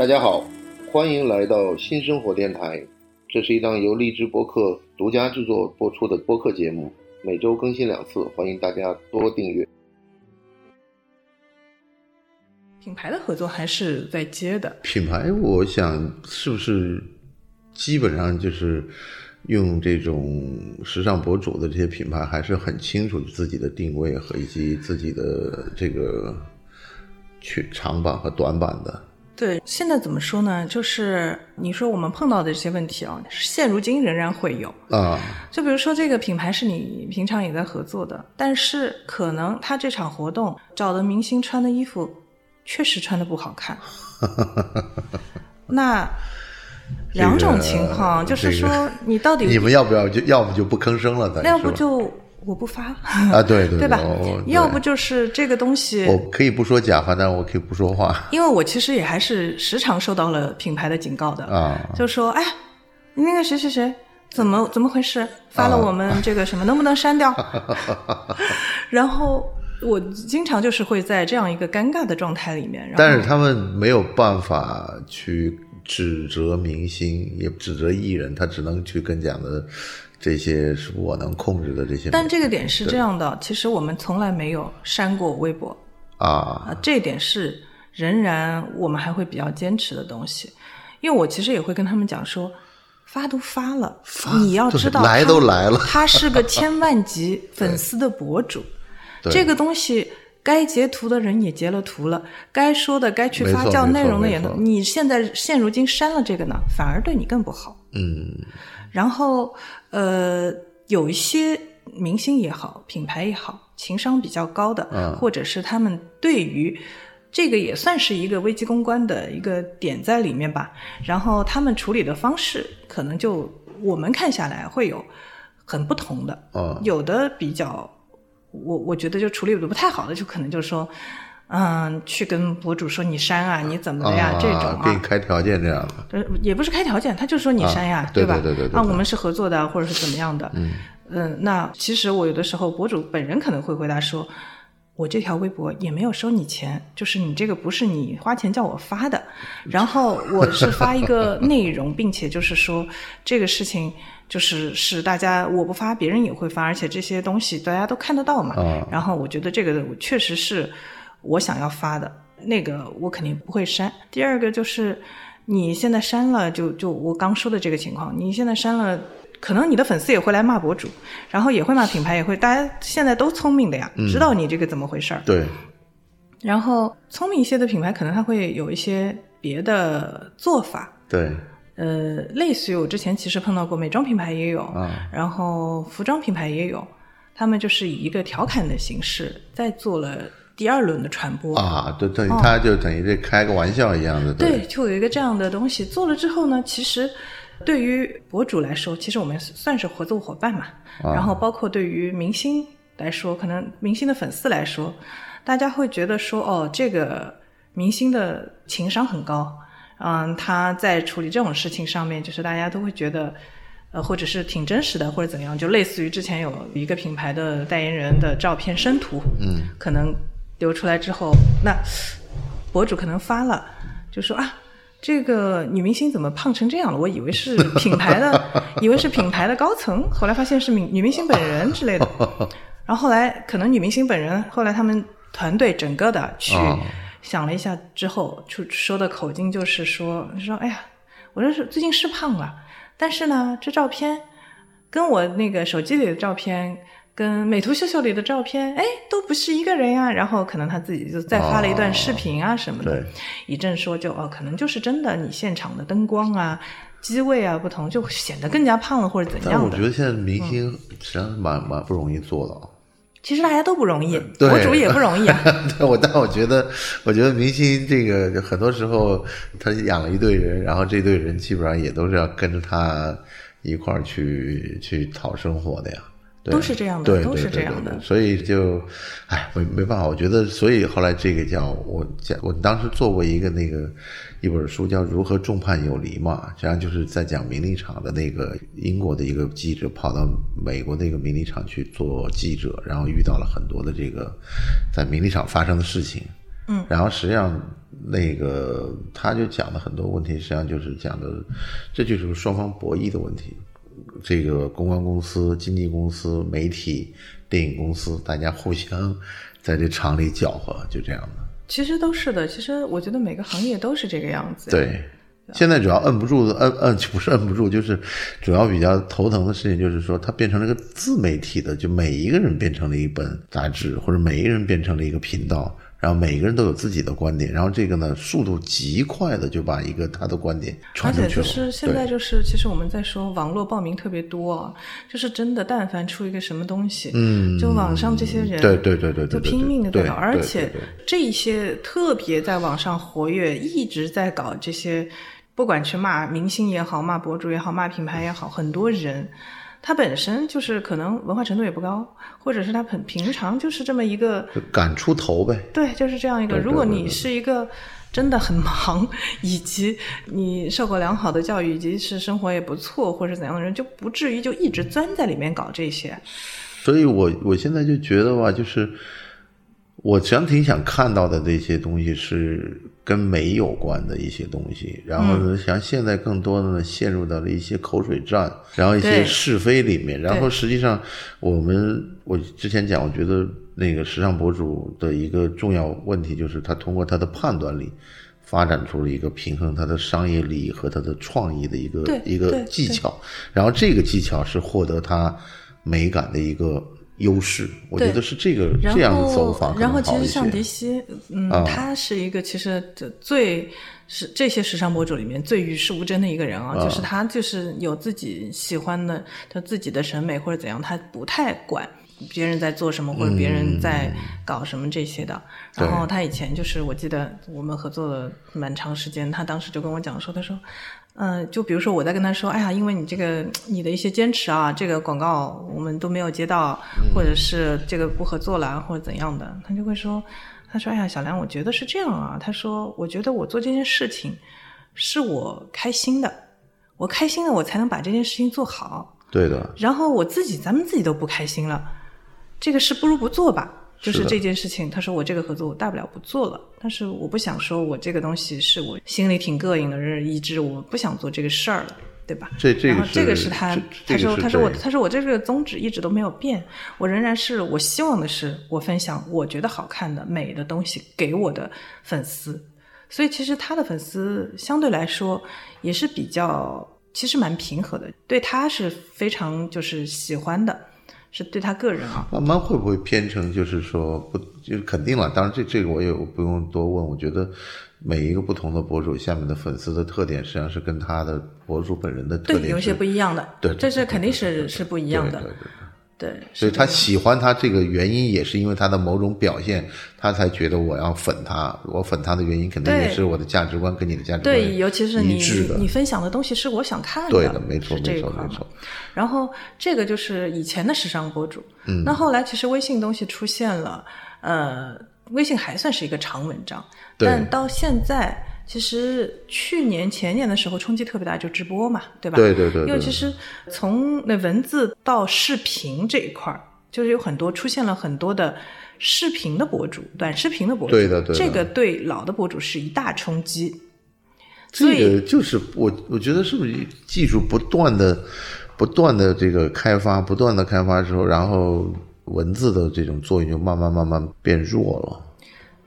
大家好，欢迎来到新生活电台。这是一档由荔枝播客独家制作播出的播客节目，每周更新两次，欢迎大家多订阅。品牌的合作还是在接的。品牌，我想是不是基本上就是用这种时尚博主的这些品牌，还是很清楚自己的定位和以及自己的这个去长板和短板的。对，现在怎么说呢？就是你说我们碰到的这些问题啊，现如今仍然会有啊。就比如说这个品牌是你平常也在合作的，但是可能他这场活动找的明星穿的衣服确实穿的不好看。那两种情况就是说，你到底你们要不要就要不就不吭声了？那要不就。我不发啊，对对，对吧？要不就是这个东西，我可以不说假话，但是我可以不说话。因为我其实也还是时常受到了品牌的警告的啊，就说哎，那个谁谁谁怎么怎么回事，发了我们这个什么，能不能删掉？然后我经常就是会在这样一个尴尬的状态里面。但是他们没有办法去指责明星，也指责艺人，他只能去跟讲的。这些是我能控制的这些，但这个点是这样的，其实我们从来没有删过微博。啊，这一点是仍然我们还会比较坚持的东西，因为我其实也会跟他们讲说，发都发了，你要知道来都来了，他是个千万级 粉丝的博主，这个东西该截图的人也截了图了，该说的该去发酵内容的也，你现在现如今删了这个呢，反而对你更不好，嗯。然后，呃，有一些明星也好，品牌也好，情商比较高的，或者是他们对于这个也算是一个危机公关的一个点在里面吧。然后他们处理的方式，可能就我们看下来会有很不同的。有的比较，我我觉得就处理的不太好的，就可能就是说。嗯，去跟博主说你删啊，你怎么的呀？这种啊，给你开条件这样的，也不是开条件，他就说你删呀，对吧？对对对。啊，我们是合作的，或者是怎么样的？嗯嗯，那其实我有的时候，博主本人可能会回答说，我这条微博也没有收你钱，就是你这个不是你花钱叫我发的，然后我是发一个 内容，并且就是说这个事情就是是大家我不发，别人也会发，而且这些东西大家都看得到嘛。然后我觉得这个确实是。我想要发的那个，我肯定不会删。第二个就是，你现在删了，就就我刚说的这个情况，你现在删了，可能你的粉丝也会来骂博主，然后也会骂品牌，也会，大家现在都聪明的呀，知道你这个怎么回事儿。对。然后聪明一些的品牌，可能他会有一些别的做法。对。呃，类似于我之前其实碰到过，美妆品牌也有，然后服装品牌也有，他们就是以一个调侃的形式在做了。第二轮的传播啊，就，等于他就等于这开个玩笑一样的，对，就有一个这样的东西做了之后呢，其实对于博主来说，其实我们算是合作伙伴嘛。然后包括对于明星来说，可能明星的粉丝来说，大家会觉得说，哦，这个明星的情商很高，嗯，他在处理这种事情上面，就是大家都会觉得，呃，或者是挺真实的，或者怎样，就类似于之前有一个品牌的代言人的照片生图，嗯，可能。流出来之后，那博主可能发了，就说啊，这个女明星怎么胖成这样了？我以为是品牌的，以为是品牌的高层，后来发现是女女明星本人之类的。然后后来可能女明星本人，后来他们团队整个的去想了一下之后，就说的口径就是说说，哎呀，我这是最近是胖了，但是呢，这照片跟我那个手机里的照片。跟美图秀秀里的照片，哎，都不是一个人呀。然后可能他自己就再发了一段视频啊什么的，一阵说就哦，可能就是真的，你现场的灯光啊、机位啊不同，就显得更加胖了或者怎样的。我觉得现在明星实际上蛮蛮不容易做的。其实大家都不容易，博主也不容易啊。对，我但我觉得，我觉得明星这个很多时候他养了一队人，然后这队人基本上也都是要跟着他一块儿去去讨生活的呀。都是这样的，都是这样的，所以就，哎，没没办法，我觉得，所以后来这个叫我讲，我当时做过一个那个一本书，叫《如何众叛有离》嘛，实际上就是在讲名利场的那个英国的一个记者跑到美国那个名利场去做记者，然后遇到了很多的这个在名利场发生的事情，嗯，然后实际上那个他就讲了很多问题，实际上就是讲的，这就是双方博弈的问题。这个公关公司、经纪公司、媒体、电影公司，大家互相在这场里搅和，就这样的。其实都是的，其实我觉得每个行业都是这个样子。对，现在主要摁不住的，摁摁不是摁不住，就是主要比较头疼的事情，就是说它变成了一个自媒体的，就每一个人变成了一本杂志，或者每一个人变成了一个频道。然后每个人都有自己的观点，然后这个呢，速度极快的就把一个他的观点传出去了。而且就是现在就是，其实我们在说网络报名特别多，就是真的，但凡出一个什么东西，嗯，就网上这些人，对对对对，就拼命的在搞，而且这些特别在网上活跃，一直在搞这些，不管去骂明星也好，骂博主也好，骂品牌也好，很多人。他本身就是可能文化程度也不高，或者是他很平常就是这么一个敢出头呗。对，就是这样一个。如果你是一个真的很忙，以及你受过良好的教育，以及是生活也不错，或者怎样的人，就不至于就一直钻在里面搞这些。所以我我现在就觉得吧，就是。我实际上挺想看到的这些东西是跟美有关的一些东西，然后呢，像现在更多的呢陷入到了一些口水战，然后一些是非里面，然后实际上我们我之前讲，我觉得那个时尚博主的一个重要问题就是他通过他的判断力发展出了一个平衡他的商业利益和他的创意的一个一个技巧，然后这个技巧是获得他美感的一个。优势，我觉得是这个这样的走法然后其实像迪西，嗯，他是一个其实最是这些时尚博主里面最与世无争的一个人啊，就是他就是有自己喜欢的，他自己的审美或者怎样，他不太管别人在做什么或者别人在搞什么这些的。然后他以前就是我记得我们合作了蛮长时间，他当时就跟我讲说，他说。嗯，就比如说我在跟他说，哎呀，因为你这个你的一些坚持啊，这个广告我们都没有接到，或者是这个不合作了，或者怎样的，他就会说，他说，哎呀，小梁，我觉得是这样啊，他说，我觉得我做这件事情是我开心的，我开心了，我才能把这件事情做好。对的。然后我自己，咱们自己都不开心了，这个事不如不做吧。就是这件事情，他说我这个合作我大不了不做了，但是我不想说我这个东西是我心里挺膈应的，是一直我不想做这个事儿了，对吧？这这个这个是他他说他说我他说我这个宗旨一直都没有变，我仍然是我希望的是我分享我觉得好看的美的东西给我的粉丝，所以其实他的粉丝相对来说也是比较其实蛮平和的，对他是非常就是喜欢的。是对他个人啊，慢慢会不会偏成就是说不，就是肯定了。当然，这这个我也不用多问。我觉得每一个不同的博主下面的粉丝的特点，实际上是跟他的博主本人的特点有些不一样的。对，这是肯定是是不一样的。对对对。对，所以他喜欢他这个原因，也是因为他的某种表现，他才觉得我要粉他。我粉他的原因，肯定也是我的价值观跟你的价值观对，尤其是你你分享的东西是我想看的。对的，没错，没错，没错。然后这个就是以前的时尚博主，嗯，那后来其实微信东西出现了，呃，微信还算是一个长文章，但到现在。其实去年前年的时候冲击特别大，就直播嘛，对吧？对对对。因为其实从那文字到视频这一块儿，就是有很多出现了很多的视频的博主、短视频的博主。对的对。这个对老的博主是一大冲击。这个就是我我觉得是不是技术不断的、不断的这个开发，不断的开发之后，然后文字的这种作用就慢慢慢慢变弱了。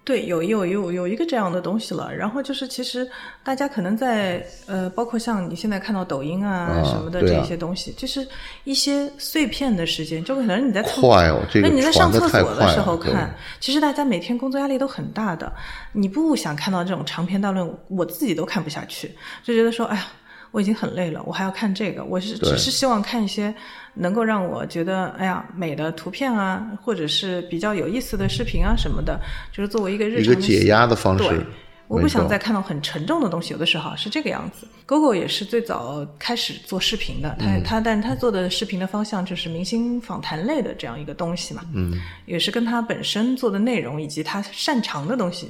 对，有有有有一个这样的东西了，然后就是其实大家可能在呃，包括像你现在看到抖音啊什么的这些东西，就是一些碎片的时间，就可能你在快哦，这个那你在上厕所的时候看，其实大家每天工作压力都很大的，你不想看到这种长篇大论，我自己都看不下去，就觉得说，哎呀。我已经很累了，我还要看这个。我是只是希望看一些能够让我觉得哎呀美的图片啊，或者是比较有意思的视频啊什么的，就是作为一个日常一个解压的方式。对，我不想再看到很沉重的东西。有的时候是这个样子。GoGo 也是最早开始做视频的，他他但他做的视频的方向就是明星访谈类的这样一个东西嘛。嗯，也是跟他本身做的内容以及他擅长的东西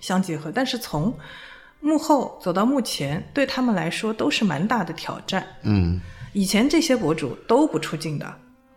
相结合，但是从。幕后走到幕前，对他们来说都是蛮大的挑战。嗯，以前这些博主都不出镜的。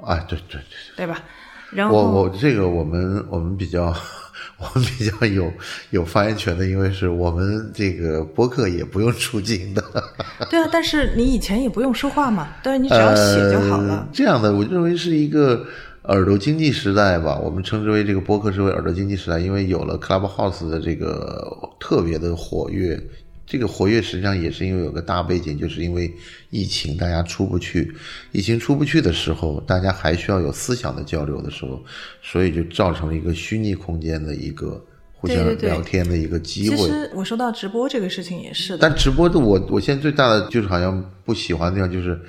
啊，对对对，对吧？然后我我这个我们 我们比较 我们比较有有发言权的，因为是我们这个播客也不用出镜的，对啊，但是你以前也不用说话嘛，但是你只要写就好了。呃。这样的，我认为是一个耳朵经济时代吧，我们称之为这个播客是为耳朵经济时代，因为有了 Clubhouse 的这个特别的活跃。这个活跃实际上也是因为有个大背景，就是因为疫情，大家出不去，疫情出不去的时候，大家还需要有思想的交流的时候，所以就造成了一个虚拟空间的一个互相聊天的一个机会其会。实我说到直播这个事情也是的，但直播的我，我现在最大的就是好像不喜欢的地方就是，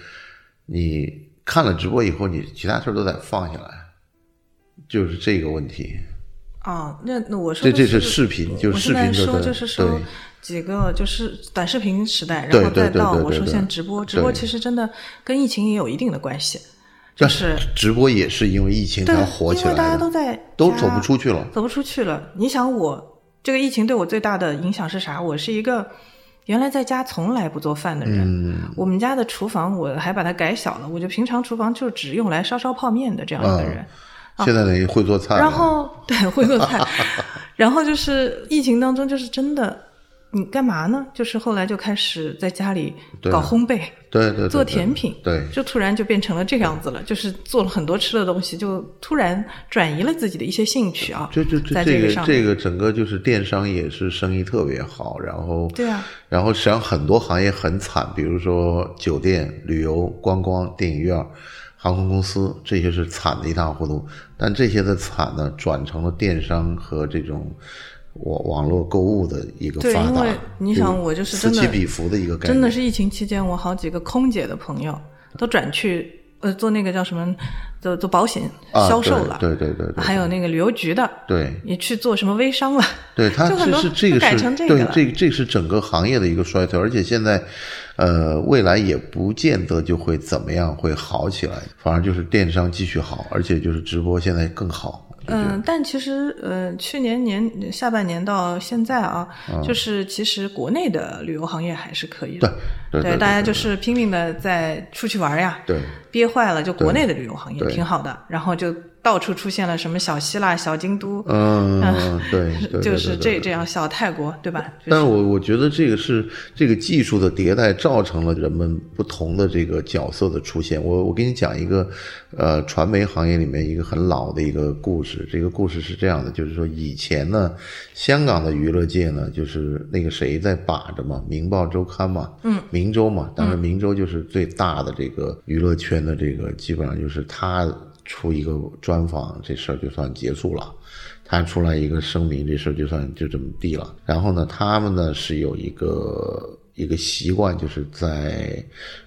你看了直播以后，你其他事儿都得放下来，就是这个问题。啊，那那我说这这是视频就是视频说就是说几个就是短视频时代，然后再到我说现在直播，直播其实真的跟疫情也有一定的关系，就是直播也是因为疫情才，火起因为大，家都在都走不出去了。走不出去了。你想我这个疫情对我最大的影响是啥？我是一个原来在家从来不做饭的人，嗯。我们家的厨房我还把它改小了，我就平常厨房就只用来烧烧泡面的这样一个人。现在等于会做菜了，然后对会做菜，然后就是疫情当中，就是真的，你干嘛呢？就是后来就开始在家里搞烘焙，对对对做甜品，对就突然就变成了这个样子了，就是做了很多吃的东西，就突然转移了自己的一些兴趣啊，就就在这这个这个整个就是电商也是生意特别好，然后对啊，然后实际上很多行业很惨，比如说酒店、旅游、观光、电影院、航空公司，这些是惨的一塌糊涂。但这些的惨呢，转成了电商和这种网网络购物的一个发达。对因为你想我就是真的此起彼伏的一个感觉，真的是疫情期间，我好几个空姐的朋友都转去呃做那个叫什么，做做保险啊销售了，对对对对。对还有那个旅游局的，对。也去做什么微商了，对，它 是就很多是这个是对成这这个这个是整个行业的一个衰退，而且现在，呃，未来也不见得就会怎么样会好起来，反而就是电商继续好，而且就是直播现在更好。嗯，但其实呃，去年年下半年到现在啊，就是其实国内的旅游行业还是可以的。对对对大家就是拼命的在出去玩呀，对憋坏了，就国内的旅游行业挺好的，然后就到处出现了什么小希腊、小京都，嗯，对，对对就是这这样小泰国，对吧？就是但是我我觉得这个是这个技术的迭代造成了人们不同的这个角色的出现。我我给你讲一个，呃，传媒行业里面一个很老的一个故事。这个故事是这样的，就是说以前呢，香港的娱乐界呢，就是那个谁在把着嘛，《明报周刊》嘛，嗯，明州嘛，当然明州就是最大的这个娱乐圈的这个，基本上就是他出一个专访，这事儿就算结束了。他出来一个声明，这事儿就算就这么地了。然后呢，他们呢是有一个一个习惯，就是在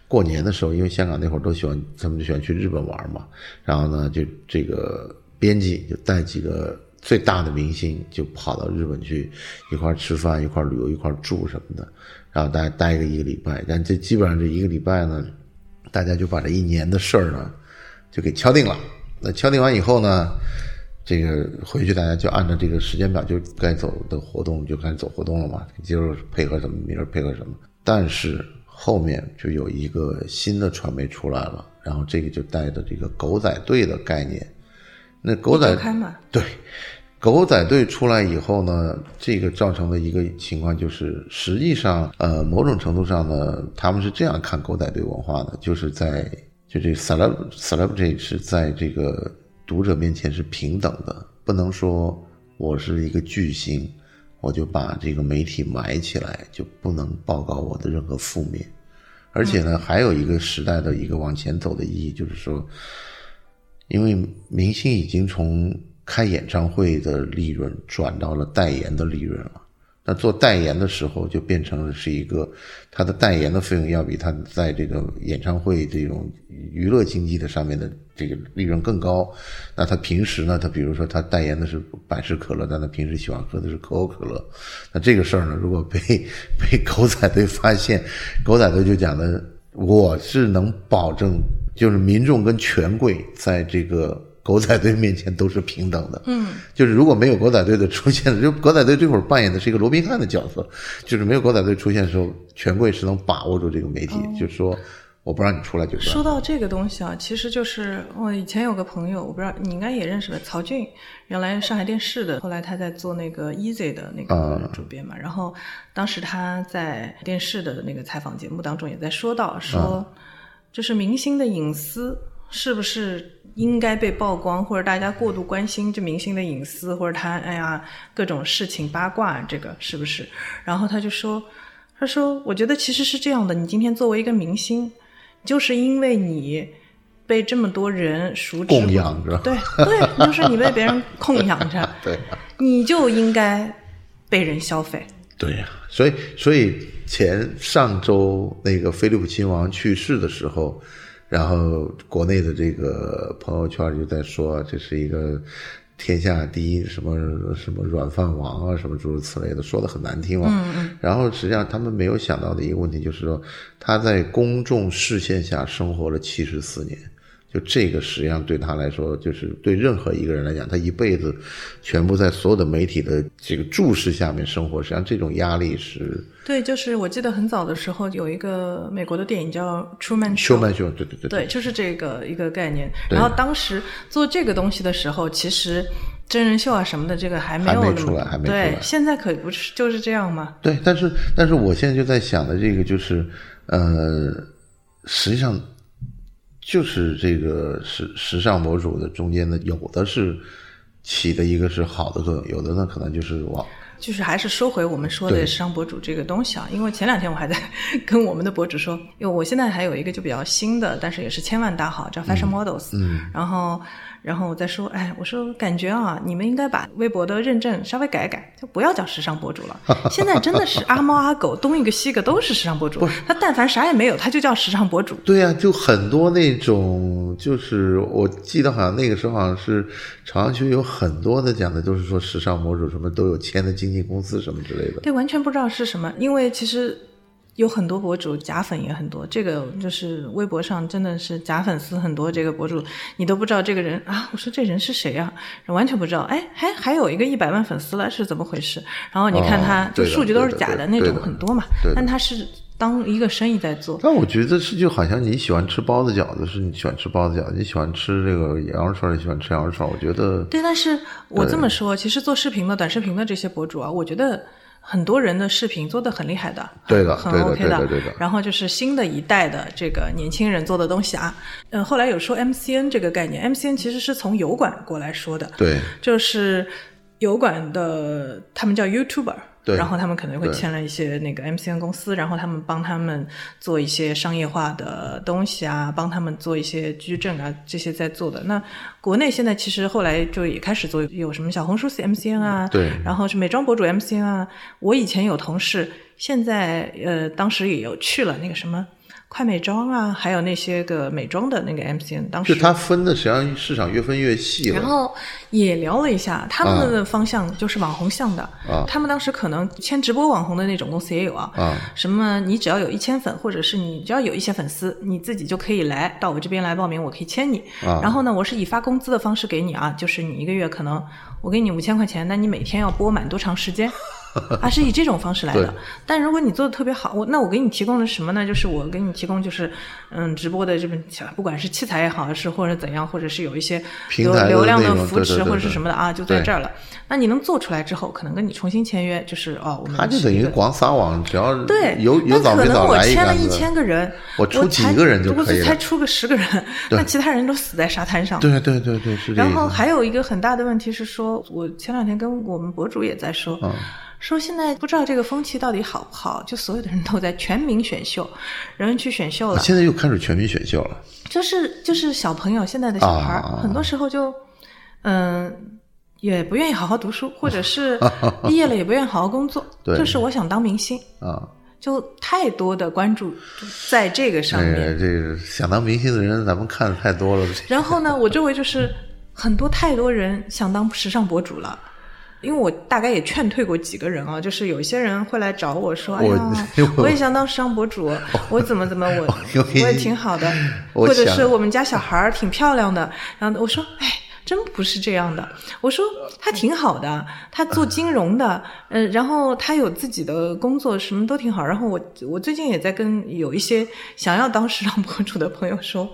过年的时候，因为香港那会儿都喜欢，他们就喜欢去日本玩嘛。然后呢，就这个编辑就带几个最大的明星，就跑到日本去一块儿吃饭、一块儿旅游、一块儿住什么的。然后大家待个一个礼拜，但这基本上这一个礼拜呢，大家就把这一年的事儿呢就给敲定了。那敲定完以后呢，这个回去大家就按照这个时间表，就该走的活动就开始走活动了嘛。今儿配合什么，明儿配合什么。但是后面就有一个新的传媒出来了，然后这个就带着这个狗仔队的概念。那狗仔对，狗仔队出来以后呢，这个造成的一个情况就是，实际上，呃，某种程度上呢，他们是这样看狗仔队文化的，就是在就这 celeb celebrity 是在这个读者面前是平等的，不能说我是一个巨星，我就把这个媒体埋起来，就不能报告我的任何负面。而且呢，还有一个时代的一个往前走的意义，就是说，因为明星已经从开演唱会的利润转到了代言的利润了。那做代言的时候，就变成了是一个他的代言的费用要比他在这个演唱会这种娱乐经济的上面的这个利润更高。那他平时呢，他比如说他代言的是百事可乐，但他平时喜欢喝的是可口可乐。那这个事儿呢，如果被被狗仔队发现，狗仔队就讲的我是能保证，就是民众跟权贵在这个狗仔队面前都是平等的。嗯，就是如果没有狗仔队的出现，就狗仔队这会儿扮演的是一个罗宾汉的角色，就是没有狗仔队出现的时候，权贵是能把握住这个媒体，就是说我不让你出来就是说到这个东西啊，其实就是我以前有个朋友，我不知道你应该也认识吧，曹俊，原来上海电视的，后来他在做那个 Easy 的那个啊主编嘛。然后当时他在电视的那个采访节目当中也在说到，说就是明星的隐私是不是应该被曝光，或者大家过度关心这明星的隐私，或者他哎呀各种事情八卦，这个是不是？然后他就说，他说我觉得其实是这样的，你今天作为一个明星。就是因为你被这么多人熟知供养着对对，就是你被别人 供养着，对你就应该被人消费。对呀、所以所以前上周那个菲利普亲王去世的时候，然后国内的这个朋友圈就在说这是一个天下第一什么什么软饭王啊，什么诸如此类的，说的很难听嘛。嗯嗯。然后实际上他们没有想到的一个问题就是说，他在公众视线下生活了七十四年。就这个实际上对他来说，就是对任何一个人来讲，他一辈子全部在所有的媒体的这个注视下面生活，实际上这种压力是对，就是我记得很早的时候有一个美国的电影叫《Truman Show》，修曼秀，对对对对，就是这个一个概念。然后当时做这个东西的时候，其实真人秀啊什么的，这个还没有还没出来还没出来对，现在可不是就是这样吗？对，但是但是我现在就在想的这个就是，呃，实际上就是这个时时尚博主的中间的，有的是起的一个是好的作用，有的呢可能就是往就是还是说回我们说的时尚博主这个东西啊，因为前两天我还在 跟我们的博主说，因为我现在还有一个就比较新的，但是也是千万大号，叫 Fashion Models，嗯，然后然后我再说，哎，我说感觉啊，你们应该把微博的认证稍微改改，就不要叫时尚博主了。现在真的是阿猫阿狗东一个西一个都是时尚博主，他但凡啥也没有，他就叫时尚博主。对呀、就很多那种，就是我记得好像那个时候好像是朝阳区有很多的讲的都是说时尚博主什么都有签的经纪公司什么之类的。对，完全不知道是什么，因为其实有很多博主假粉也很多，这个就是微博上真的是假粉丝很多，这个博主你都不知道这个人啊，我说这人是谁啊，完全不知道，哎，还还有一个一百万粉丝了，是怎么回事？然后你看他、哦就数据都是假的那种很多嘛，但他是当一个生意在做。但我觉得是就好像你喜欢吃包子饺子，是你喜欢吃包子饺子；你喜欢吃这个羊肉串，你喜欢吃羊肉串。我觉得对，但是我这么说，其实做视频的、短视频的这些博主啊，我觉得很多人的视频做的很厉害的，对的很 OK 对的对的然后就是新的一代的这个年轻人做的东西啊，嗯，后来有说 MCN 这个概念，MCN 其实是从油管过来说的，对就是油管的他们叫 YouTuber。对然后他们可能会签了一些那个 MCN 公司，然后他们帮他们做一些商业化的东西啊，帮他们做一些矩阵啊，这些在做的。那国内现在其实后来就也开始做，有什么小红书 MCN 啊，对然后是美妆博主 MCN 啊。我以前有同事，现在呃当时也有去了那个什么快美妆啊，还有那些个美妆的那个 MCN，当时就它分的实际上市场越分越细了。然后也聊了一下，他们的方向就是网红向的。啊他们当时可能签直播网红的那种公司也有啊。啊什么你只要有一千粉，或者是你只要有一些粉丝，你自己就可以来到我这边来报名，我可以签你。啊然后呢，我是以发工资的方式给你啊，就是你一个月可能我给你五千块钱，那你每天要播满多长时间？啊，是以这种方式来的。但如果你做的特别好，我那我给你提供的什么呢？就是我给你提供就是嗯直播的这么不管是器材也好，是或者怎样，或者是有一些流流量的扶持或者是什么的啊，就在这儿了。那你能做出来之后，可能跟你重新签约，就是哦，我们它就等于广撒网，只要对，有有那可能早没早我签了一。千个人，我出几才个人就我可以了才出个十个人，那其他人都死在沙滩上。对对对对，然后。还有一个很大的问题是说，我前两天跟我们博主也在说，嗯说现在不知道这个风气到底好不好，就所有的人都在全民选秀，人去选秀了，现在又开始全民选秀了。就是就是小朋友现在的小孩很多时候就嗯。也不愿意好好读书，或者是 毕业了也不愿意好好工作，对就是我想当明星，啊，就太多的关注在这个上面。哎，这个想当明星的人，咱们看的太多了。然后呢，我周围就是很多太多人想当时尚博主了。因为我大概也劝退过几个人啊，就是有一些人会来找我说：“哎呀，我我也想当时尚博主，我怎么怎么我 我我也挺好的，或者是我们家小孩儿挺漂亮的。”然后我说：“哎，真不是这样的。我说他挺好的，他做金融的，呃，然后他有自己的工作，什么都挺好。然后我我最近也在跟有一些想要当时尚博主的朋友说，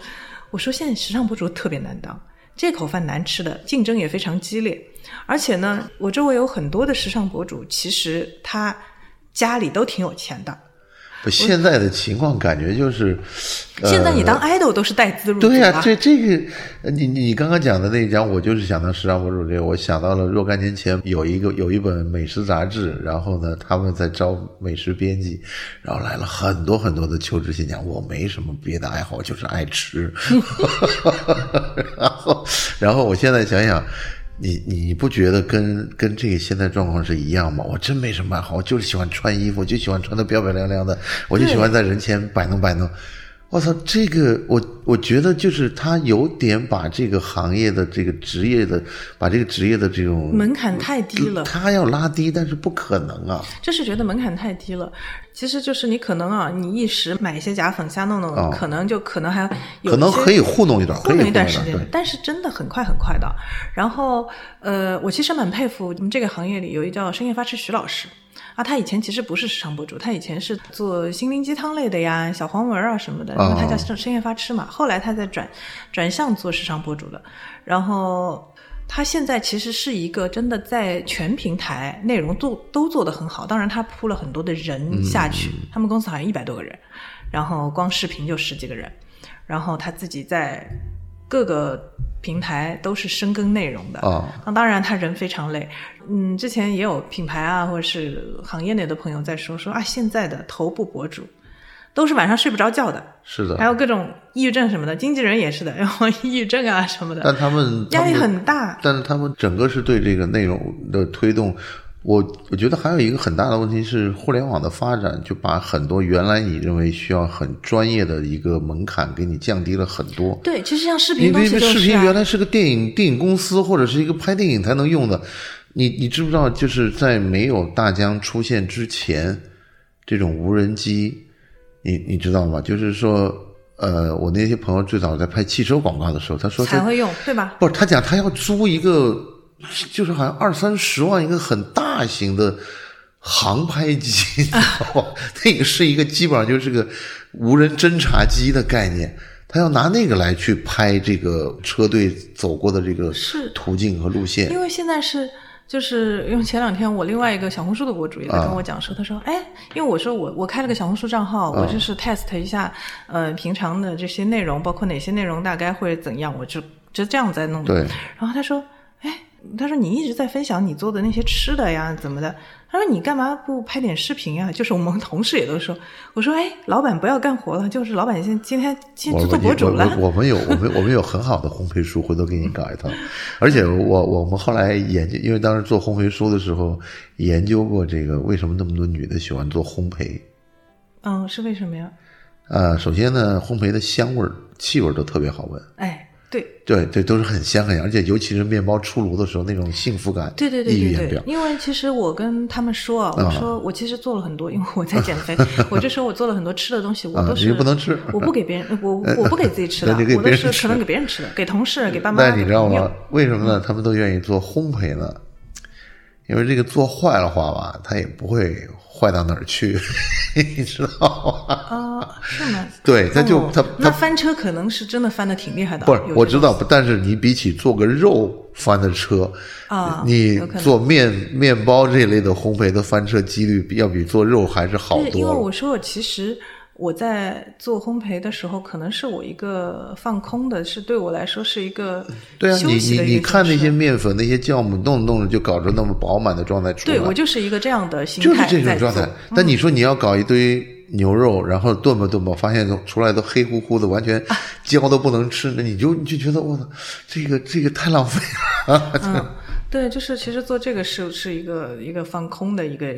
我说现在时尚博主特别难当，这口饭难吃的，竞争也非常激烈。而且呢，我周围有很多的时尚博主，其实他家里都挺有钱的。不，现在的情况感觉就是，呃现在你当 idol 都是带资入组对呀、啊这这个，呃你你刚刚讲的那一讲，我就是想到时尚博主这个，我想到了若干年前有一个有一本美食杂志，然后呢，他们在招美食编辑，然后来了很多很多的求职信讲，我没什么别的爱好，就是爱吃，然后然后我现在想想。你你不觉得跟跟这个现在状况是一样吗？我真没什么爱好，我就是喜欢穿衣服，就喜欢穿的漂漂亮亮的，我就喜欢在人前摆弄摆弄。我操，这个我我觉得就是他有点把这个行业的这个职业的，把这个职业的这种门槛太低了。他要拉低，但是不可能啊。就是觉得门槛太低了，其实就是你可能啊，你一时买一些假粉瞎弄弄，哦可能就可能还可能可以糊弄一段，糊弄一段时间但是真的很快很快的。然后呃，我其实蛮佩服我们这个行业里有一叫深夜发痴徐老师。啊，他以前其实不是时尚博主，他以前是做心灵鸡汤类的呀，小黄文啊什么的，因为他叫深深夜发吃嘛。后来他在转转向做时尚博主了，然后他现在其实是一个真的在全平台内容做都做得很好，当然他铺了很多的人下去，他们公司好像一百多个人，然后光视频就十几个人，然后他自己在各个平台都是深耕内容的。啊。那当然他人非常累，嗯，之前也有品牌啊或者是行业内的朋友在说说啊，现在的头部博主都是晚上睡不着觉的，是的。还。有各种抑郁症什么的，经纪人也是的，然 后抑郁症啊什么的，但他们压力很大。但是他们整个是对这个内容的推动，我我觉得还有一个很大的问题是，互联网的发展就把很多原来你认为需要很专业的一个门槛给你降低了很多。对，其实像视频东这个视频原来是个电影电影公司或者是一个拍电影才能用的，你你知不知道？就是在没有大疆出现之前，这种无人机，你你知道吗？就是说，呃，我那些朋友最早在拍汽车广告的时候，他说他才会用，对吧？不是他讲他要租一个，就是好像二三十万一个很大型的航拍机，你知道吗？那个是一个基本上就是个无人侦察机的概念。他要拿那个来去拍这个车队走过的这个是途径和路线因为现在是。就是因为前两天我另外一个小红书的博主也在跟我讲说，他说，哎，因为我说我我开了个小红书账号，我就是 test 一下，呃，平常的这些内容，包括哪些内容大概会怎样，我就就这样在弄的。对然后他说，哎，他说你一直在分享你做的那些吃的呀，怎么的？他说你干嘛不拍点视频呀？就是我们同事也都说，我说，哎，老板不要干活了，就是老板现今天先我去做博主了。我们有我们我们有很好的烘焙书，回头给你搞一套。而且我我们后来研究，因为当时做烘焙书的时候研究过这个为什么那么多女的喜欢做烘焙。嗯，是为什么呀？呃，首先呢，烘焙的香味儿、气味儿都特别好闻，哎，对，对对，都是很香很香，而且尤其是面包出炉的时候，那种幸福感，对对对对对。因为其实我跟他们说啊，我说我其实做了很多，因为我在减肥，我就说我做了很多吃的东西，我都是不能吃我不给别人，我我不给自己吃的，我都是可能给别人吃的，给同事、给爸妈、那你知道吗？为什么呢？他们都愿意做烘焙呢？因为这个做坏了话吧，它也不会坏到哪儿去，你知道吗？啊，是吗？对，他就哦他那他翻车可能是真的翻的挺厉害的，不是，我知道，但是你比起做个肉翻的车啊你做面面包这一类的烘焙的翻车几率要比做肉还是好多，因为。我说我其实。我在做烘焙的时候，可能是我一个放空的，是对我来说是一个 对啊，你你你看那些面粉、那些酵母，弄着弄着就搞成那么饱满的状态出来。对我就是一个这样的心就是这种状态做。但你说你要搞一堆牛肉，然后炖吧炖吧，发现都出来都黑乎乎的，完全 啊焦都不能吃，那你就你就觉得我操，这个这个太浪费了。嗯，对，就是其实做这个是是一个一个放空的一个，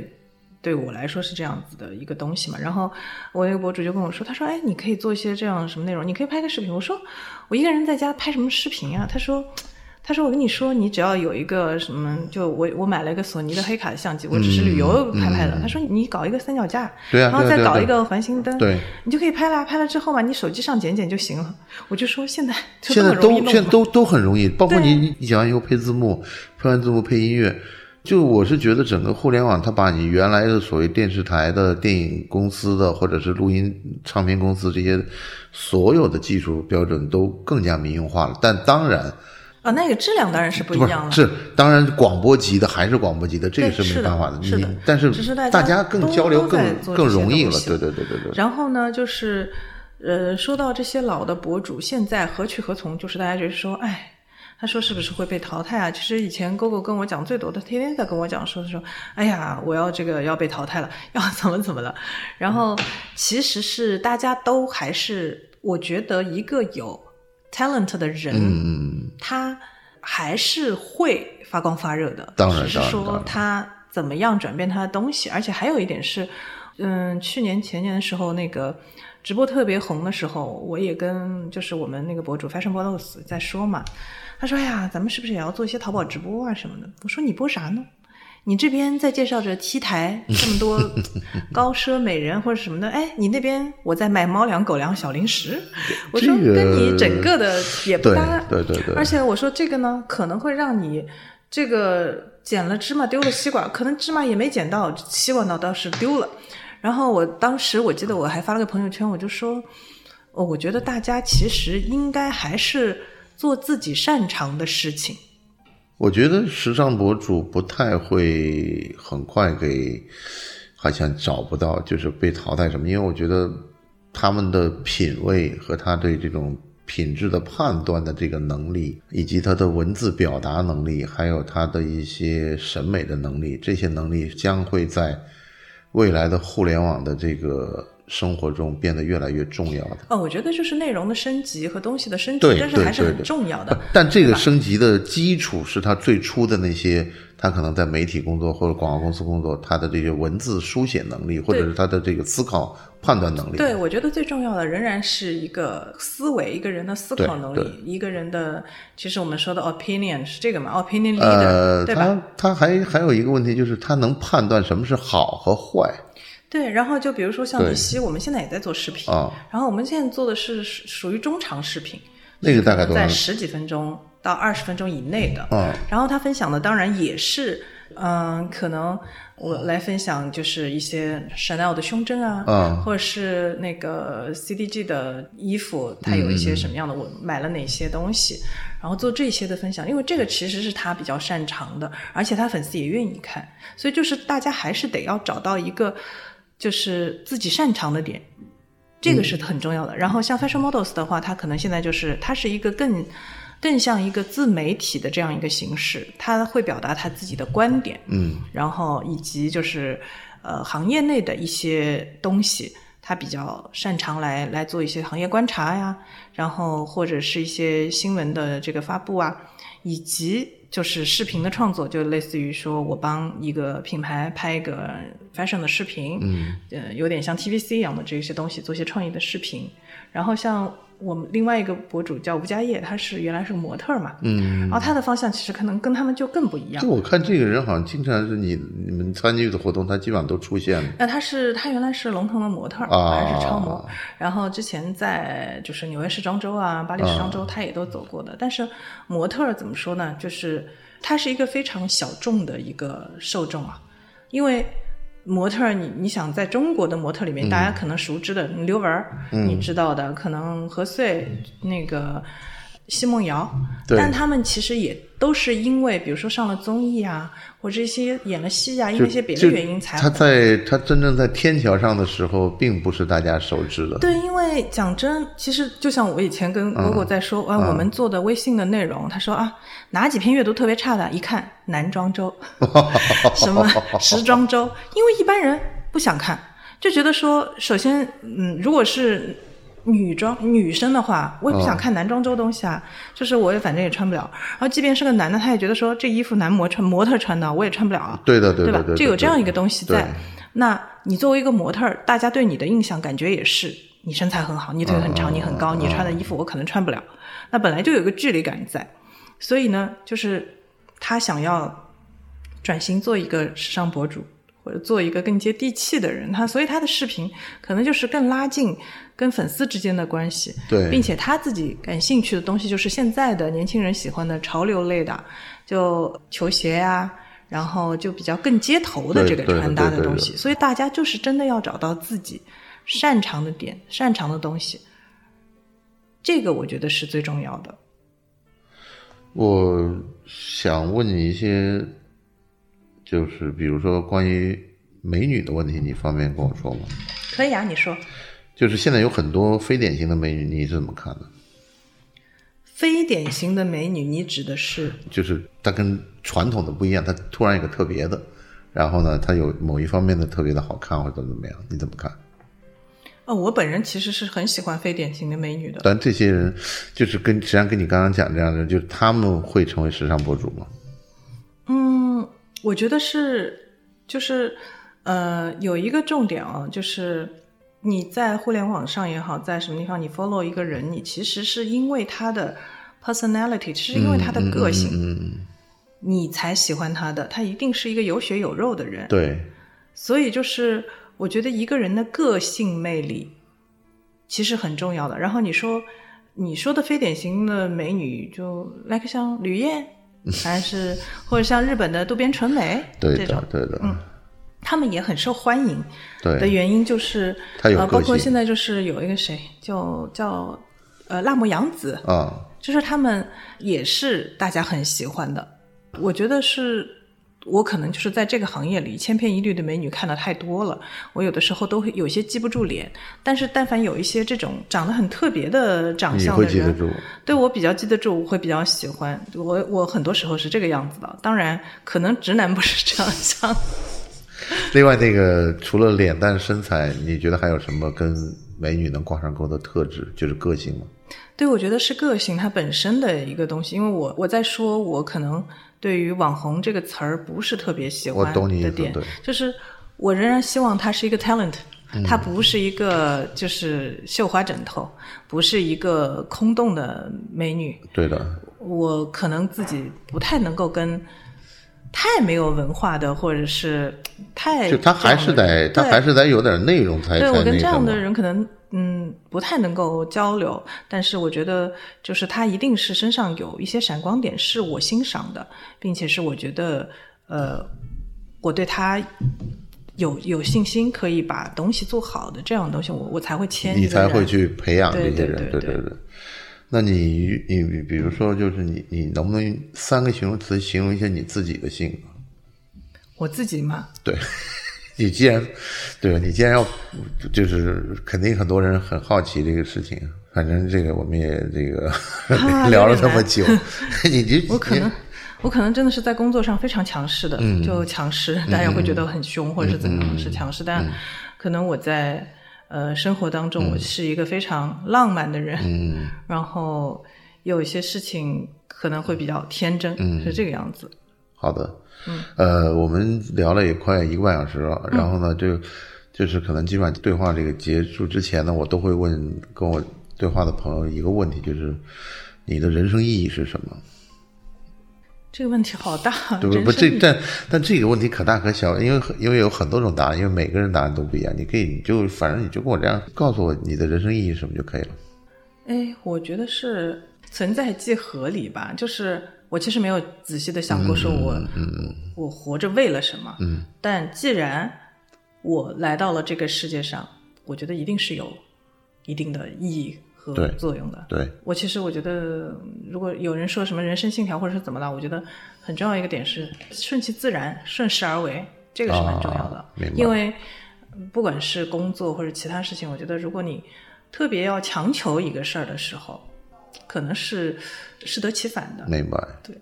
对我来说是这样子的一个东西嘛。然后我那个博主就跟我说，他说：“哎，你可以做一些这样什么内容，你可以拍个视频。”我说：“我一个人在家拍什么视频啊？”他说。他说：“我跟你说，你只要有一个什么，就我我买了一个索尼的黑卡的相机，我只是旅游拍拍的。他说你搞一个三脚架，嗯对啊然后再搞一个环形灯，对你就可以拍了。拍了之后嘛，你手机上剪剪就行了。我就说现在都现在都都很容易，包括你你剪完以后配字幕，配完字幕配音乐。就我是觉得整个互联网，它把你原来的所谓电视台的、电影公司的，或者是录音唱片公司这些所有的技术标准都更加民用化了。但当然，啊，那个质量当然是不一样了。是是当然广播级的还是广播级的，这个是没办法是的你但是只是大大家更交流更更容易了。对对对对对。然后呢，就是呃，说到这些老的博主，现在何去何从？就是大家就是说，哎，他说是不是会被淘汰啊？其实以前 GoGo 跟我讲最多的，天天在跟我讲说说，哎呀，我要这个要被淘汰了，要 怎么怎么了。然后其实是大家都还是，我觉得一个有 talent 的人，嗯，他还是会发光发热的，当然只是说他怎么样转变他的东西，而且还有一点是，嗯，去年前年的时候那个。直播特别红的时候，我也跟就是我们那个博主 Fashion Bolos 在说嘛，他说：“哎呀，咱们是不是也要做一些淘宝直播啊什么的？”我说：“你播啥呢？你这边在介绍着 T 台这么多 高奢美人或者什么的，哎，你那边我在卖猫粮、狗粮、小零食。”我说：“跟你整个的也不对搭。”对对对，而且我说这个呢，可能会让你这个捡了芝麻丢了西瓜，可能芝麻也没捡到，西瓜呢倒是丢了。然后我当时我记得我还发了个朋友圈，我就说，哦，我觉得大家其实应该还是做自己擅长的事情。我觉得时尚博主不太会很快给，好像找不到就是被淘汰什么，因为我觉得他们的品味和他对这种品质的判断的这个能力，以及他的文字表达能力，还有他的一些审美的能力，这些能力将会在未来的互联网的这个生活中变得越来越重要的。哦，我觉得就是内容的升级和东西的升级，但是还是很重要的。但这个升级的基础是他最初的那些，他可能在媒体工作或者广告公司工作，他的这些文字书写能力，或者是他的这个思考判断能力。对，我觉得最重要的仍然是一个思维，一个人的思考能力，一个人的，其实我们说的 opinion 是这个嘛，opinion leader，、呃，对吧？他他还还有一个问题就是他能判断什么是好和坏对，然后就比如说像李希，我们现在也在做视频，啊，然后我们现在做的是属属于中长视频，那个大概？在十几分钟到二十分钟以内的。啊，然后他分享的当然也是，嗯、可能我来分享就是一些 Chanel 的胸针啊，啊或者是那个 CDG 的衣服，它有一些什么样的，我买了哪些东西，然后做这些的分享，因为这个其实是他比较擅长的，而且他粉丝也愿意看，所以就是大家还是得要找到一个就是自己擅长的点。这个是很重要的。然后像 Fashion Models 的话，它可能现在就是它是一个更更像一个自媒体的这样一个形式，它会表达他自己的观点，嗯，然后以及就是呃行业内的一些东西，他比较擅长来来做一些行业观察呀，然后或者是一些新闻的这个发布啊，以及就是视频的创作，就类似于说我帮一个品牌拍一个 fashion 的视频，嗯，呃，有点像 TVC 一样的这些东西，做一些创意的视频。然后像我们另外一个博主叫吴佳业，他是原来是个模特嘛，嗯，然后他的方向其实可能跟他们就更不一样就。我看这个人好像经常是你你们参与的活动，他基本上都出现了。那他是他原来是龙腾的模特还是超模，然后之前在就是纽约时装周啊、巴黎时装周，他也都走过的。但是模特怎么说呢？就是他是一个非常小众的一个受众啊，因为模特儿你你想在中国的模特里面，大家可能熟知的刘雯儿，你知道的，可能何穗那个。奚梦瑶，但他们其实也都是因为，比如说上了综艺啊，或者一些演了戏啊，因为一些别的原因才他在他真正在天桥上的时候，并不是大家熟知的。对，因为讲真，其实就像我以前跟嗯果果在说，啊，我们做的微信的内容，他说啊，哪几篇阅读特别差的，一看男 装周，什么时装周，因为一般人不想看，就觉得说，首先，嗯，如果是女装女生的话，我也不想看男装周东西啊，就是我也反正也穿不了，然后即便是个男的，他也觉得说这衣服男模穿模特穿的，我也穿不了啊。对的，对的，对吧？就有这样一个东西在。那你作为一个模特，大家对你的印象感觉也是你身材很好，你腿很长，嗯你很高，你穿的衣服我可能穿不了。那本来就有个距离感在。所以呢，就是他想要转型做一个时尚博主，或者做一个更接地气的人，他所以他的视频可能就是更拉近跟粉丝之间的关系，对。并且他自己感兴趣的东西就是现在的年轻人喜欢的潮流类的，就球鞋呀、然后就比较更街头的这个穿搭的东西，所以大家就是真的要找到自己擅长的点、擅长的东西，这个我觉得是最重要的。我想问你一些，就是比如说关于美女的问题，你方便跟我说吗？可以啊，你说就是现在有很多非典型的美女，你是怎么看的？非典型的美女，你指的是就是她跟传统的不一样，她突然有个特别的，然后呢，她有某一方面的特别的好看或者怎么怎么样，你怎么看？哦，我本人其实是很喜欢非典型的美女的。但这些人就是跟实际上跟你刚刚讲这样的，就是他们会成为时尚博主吗？嗯，我觉得是，就是呃，有一个重点啊，就是你在互联网上也好，在什么地方你 follow 一个人，你其实是因为他的 personality，是因为他的个性，嗯，你才喜欢他的。他一定是一个有血有肉的人。对，所以就是我觉得一个人的个性魅力其实很重要的。然后你说你说的非典型的美女，就 like 像吕燕，还是或者像日本的渡边淳美对这种，，对的，嗯他们也很受欢迎。对。的，原因就是呃，包括现在就是有一个谁，叫叫呃辣目洋子，啊，就是他们也是大家很喜欢的。我觉得是我可能就是在这个行业里千篇一律的美女看的太多了，我有的时候都会有些记不住脸。但是但凡有一些这种长得很特别的长相的人，会记得住。对我比较记得住，我会比较喜欢。我我很多时候是这个样子的，当然可能直男不是这样想。另外，那个除了脸蛋身材，你觉得还有什么跟美女能挂上钩的特质？就是个性吗？对，我觉得是个性它本身的一个东西。因为我我在说，我可能对于“网红”这个词儿不是特别喜欢我懂你意的点思，就是我仍然希望它是一个 talent，它嗯不是一个就是绣花枕头，不是一个空洞的美女。对的，我可能自己不太能够跟太没有文化的，或者是太就他还是得，他还是得有点内容才才对我跟这样的。人可能嗯不太能够交流，但是我觉得就是他一定是身上有一些闪光点是我欣赏的，并且是我觉得呃我对他有有信心可以把东西做好的这样的东西，我我才会签你才会去培养这些人，对对对对。那你你比如说，就是你你能不能用三个形容词形容一下你自己的性格？我自己嘛，对，你既然对吧？你既然要，就是肯定很多人很好奇这个事情。反正这个我们也这个、啊 聊了这么久，你就我可能，我可能真的是在工作上非常强势的，就强势，大家会觉得很凶或者是怎么样是强势，但可能我在呃生活当中，我是一个非常浪漫的人，嗯。然后有一些事情可能会比较天真，是这个样子。好的，嗯，呃，我们聊了也快一个半小时了，然后呢，就就是可能基本上对话这个结束之前呢，我都会问跟我对话的朋友一个问题，就是你的人生意义是什么？这个问题好大，对不不，人生意义这但但这个问题可大可小，因为因为有很多种答案，因为每个人答案都不一样。你可以你就反正你就跟我这样告诉我你的人生意义是什么就可以了。哎，我觉得是存在即合理吧。就是我其实没有仔细的想过，说我、我活着为了什么。嗯，但既然我来到了这个世界上，我觉得一定是有一定的意义和作用的。对，我其实我觉得，如果有人说什么人生信条或者是怎么了，我觉得很重要一个点是顺其自然，顺势而为，这个是蛮重要的。啊因为不管是工作或者其他事情，我觉得如果你特别要强求一个事儿的时候，可能是适得其反的。明白。对，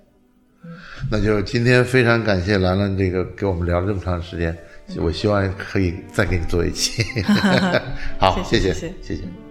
那就今天非常感谢兰兰这个给我们聊了这么长时间，我希望可以再给你做一期。好，谢谢谢谢谢谢谢。